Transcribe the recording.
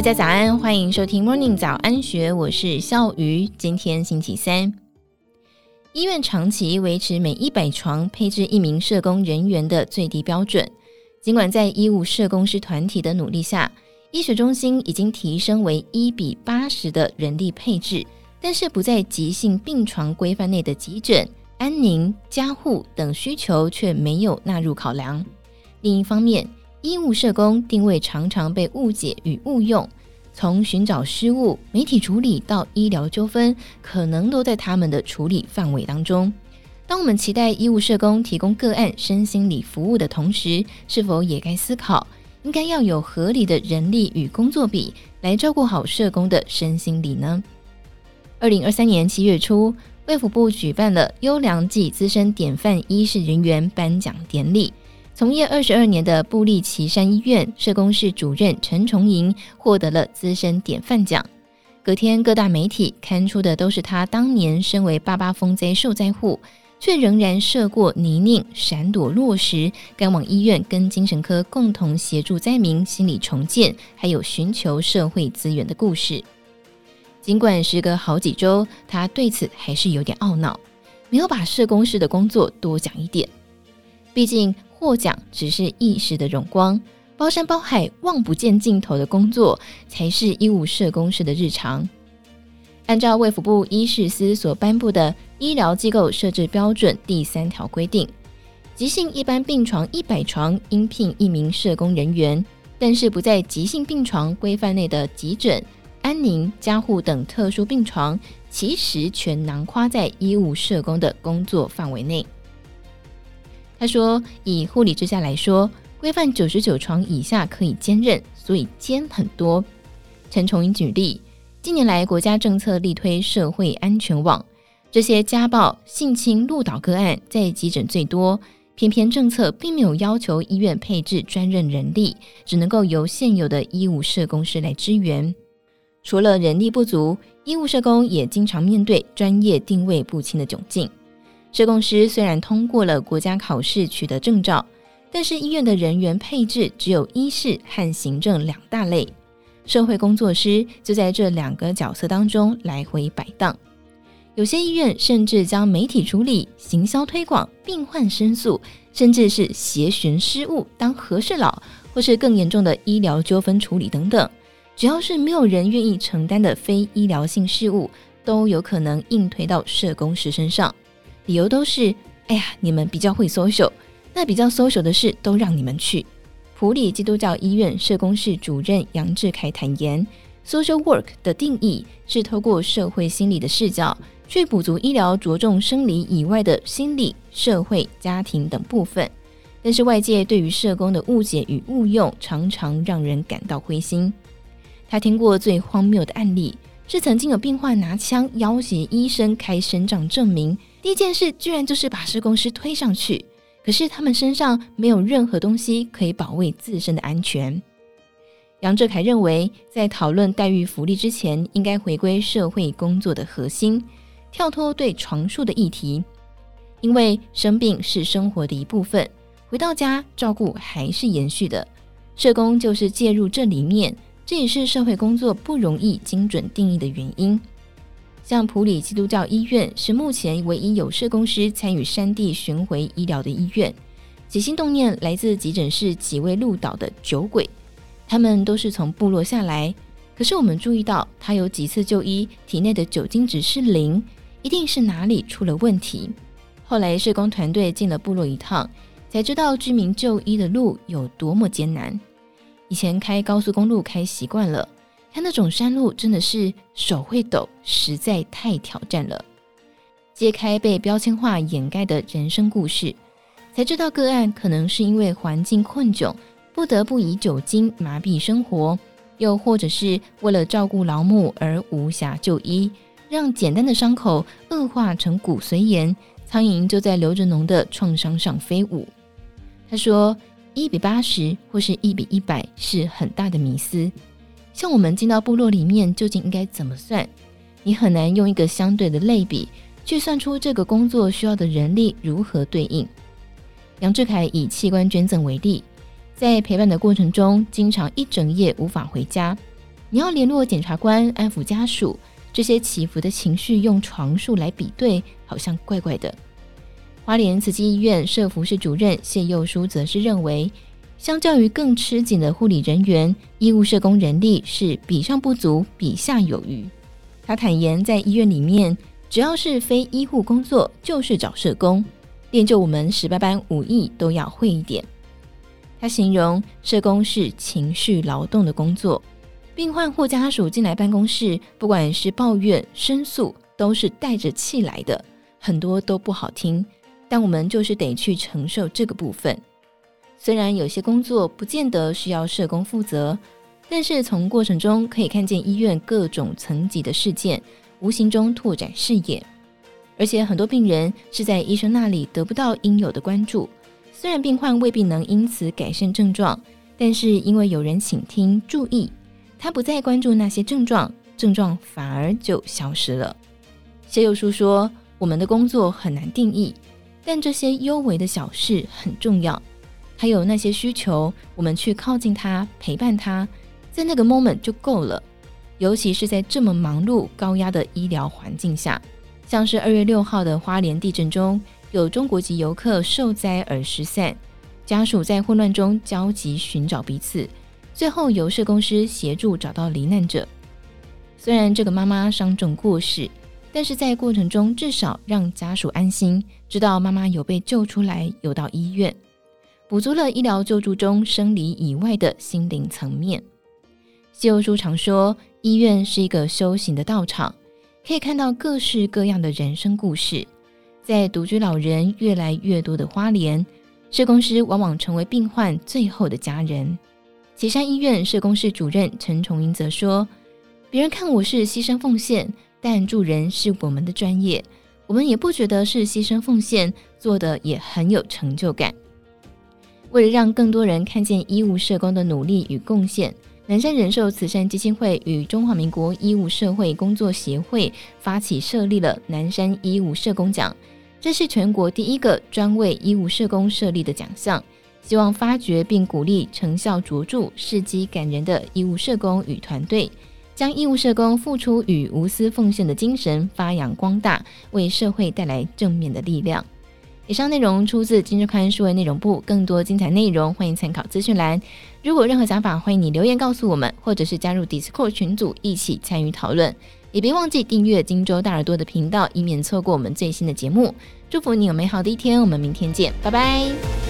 大家早安，欢迎收听 Morning 早安学，我是笑鱼。今天星期三，医院长期维持每一百床配置一名社工人员的最低标准。尽管在医务社工师团体的努力下，医学中心已经提升为一比八十的人力配置，但是不在急性病床规范内的急诊、安宁、加护等需求却没有纳入考量。另一方面，医务社工定位常常被误解与误用，从寻找失误、媒体处理到医疗纠纷，可能都在他们的处理范围当中。当我们期待医务社工提供个案身心理服务的同时，是否也该思考，应该要有合理的人力与工作比来照顾好社工的身心理呢？二零二三年七月初，卫福部举办了优良暨资深典范医事人员颁奖典礼。从业二十二年的布利奇山医院社工室主任陈崇莹获得了资深典范奖。隔天，各大媒体刊出的都是他当年身为八八风灾受灾户，却仍然涉过泥泞、闪躲落石，赶往医院跟精神科共同协助灾民心理重建，还有寻求社会资源的故事。尽管时隔好几周，他对此还是有点懊恼，没有把社工室的工作多讲一点。毕竟。获奖只是一时的荣光，包山包海、望不见尽头的工作才是医务社工师的日常。按照卫福部医事司所颁布的《医疗机构设置标准》第三条规定，急性一般病床一百床应聘一名社工人员，但是不在急性病床规范内的急诊、安宁、加护等特殊病床，其实全囊括在医务社工的工作范围内。他说：“以护理之家来说，规范九十九床以下可以兼任，所以兼很多。”陈崇英举例，近年来国家政策力推社会安全网，这些家暴、性侵、路倒个案在急诊最多，偏偏政策并没有要求医院配置专任人力，只能够由现有的医务社工师来支援。除了人力不足，医务社工也经常面对专业定位不清的窘境。社工师虽然通过了国家考试取得证照，但是医院的人员配置只有医事和行政两大类，社会工作师就在这两个角色当中来回摆荡。有些医院甚至将媒体处理、行销推广、病患申诉，甚至是协寻失误当和事佬，或是更严重的医疗纠纷处理等等，只要是没有人愿意承担的非医疗性事务，都有可能硬推到社工师身上。理由都是，哎呀，你们比较会 social，那比较 social 的事都让你们去。普里基督教医院社工室主任杨志凯坦言，social work 的定义是透过社会心理的视角，去补足医疗着重生理以外的心理、社会、家庭等部分。但是外界对于社工的误解与误用，常常让人感到灰心。他听过最荒谬的案例，是曾经有病患拿枪要挟医生开生长证明。第一件事居然就是把施工师推上去，可是他们身上没有任何东西可以保卫自身的安全。杨哲凯认为，在讨论待遇福利之前，应该回归社会工作的核心，跳脱对床数的议题，因为生病是生活的一部分，回到家照顾还是延续的，社工就是介入这里面，这也是社会工作不容易精准定义的原因。像普里基督教医院是目前唯一有社工师参与山地巡回医疗的医院。起心动念来自急诊室几位路岛的酒鬼，他们都是从部落下来。可是我们注意到，他有几次就医，体内的酒精值是零，一定是哪里出了问题。后来社工团队进了部落一趟，才知道居民就医的路有多么艰难。以前开高速公路开习惯了。他那种山路真的是手会抖，实在太挑战了。揭开被标签化掩盖的人生故事，才知道个案可能是因为环境困窘，不得不以酒精麻痹生活，又或者是为了照顾老母而无暇就医，让简单的伤口恶化成骨髓炎，苍蝇就在流着脓的创伤上飞舞。他说：“一比八十或是一比一百是很大的迷思。”像我们进到部落里面，究竟应该怎么算？你很难用一个相对的类比去算出这个工作需要的人力如何对应。杨志凯以器官捐赠为例，在陪伴的过程中，经常一整夜无法回家。你要联络检察官、安抚家属，这些起伏的情绪用床数来比对，好像怪怪的。花莲慈济医院社福室主任谢佑书则是认为，相较于更吃紧的护理人员，医务社工人力是比上不足，比下有余。他坦言，在医院里面，只要是非医护工作，就是找社工，练就我们十八般武艺都要会一点。他形容社工是情绪劳动的工作。病患或家属进来办公室，不管是抱怨、申诉，都是带着气来的，很多都不好听。但我们就是得去承受这个部分。虽然有些工作不见得需要社工负责，但是从过程中可以看见医院各种层级的事件，无形中拓展视野。而且很多病人是在医生那里得不到应有的关注，虽然病患未必能因此改善症状，但是因为有人倾听、注意。他不再关注那些症状，症状反而就消失了。谢佑书说：“我们的工作很难定义，但这些幽微的小事很重要。还有那些需求，我们去靠近他，陪伴他，在那个 moment 就够了。尤其是在这么忙碌、高压的医疗环境下，像是二月六号的花莲地震中，有中国籍游客受灾而失散，家属在混乱中焦急寻找彼此。”最后由社工师协助找到罹难者。虽然这个妈妈伤重过世，但是在过程中至少让家属安心，知道妈妈有被救出来，有到医院，补足了医疗救助中生理以外的心灵层面。西欧书常说，医院是一个修行的道场，可以看到各式各样的人生故事。在独居老人越来越多的花莲，社工师往往成为病患最后的家人。岐山医院社工室主任陈崇英则说：“别人看我是牺牲奉献，但助人是我们的专业，我们也不觉得是牺牲奉献，做得也很有成就感。为了让更多人看见医务社工的努力与贡献，南山人寿慈善基金会与中华民国医务社会工作协会发起设立了南山医务社工奖，这是全国第一个专为医务社工设立的奖项。”希望发掘并鼓励成效卓著、事迹感人的医务社工与团队，将义务社工付出与无私奉献的精神发扬光大，为社会带来正面的力量。以上内容出自《今周刊》数位内容部，更多精彩内容欢迎参考资讯栏。如果有任何想法，欢迎你留言告诉我们，或者是加入 Discord 群组一起参与讨论。也别忘记订阅荆州大耳朵的频道，以免错过我们最新的节目。祝福你有美好的一天，我们明天见，拜拜。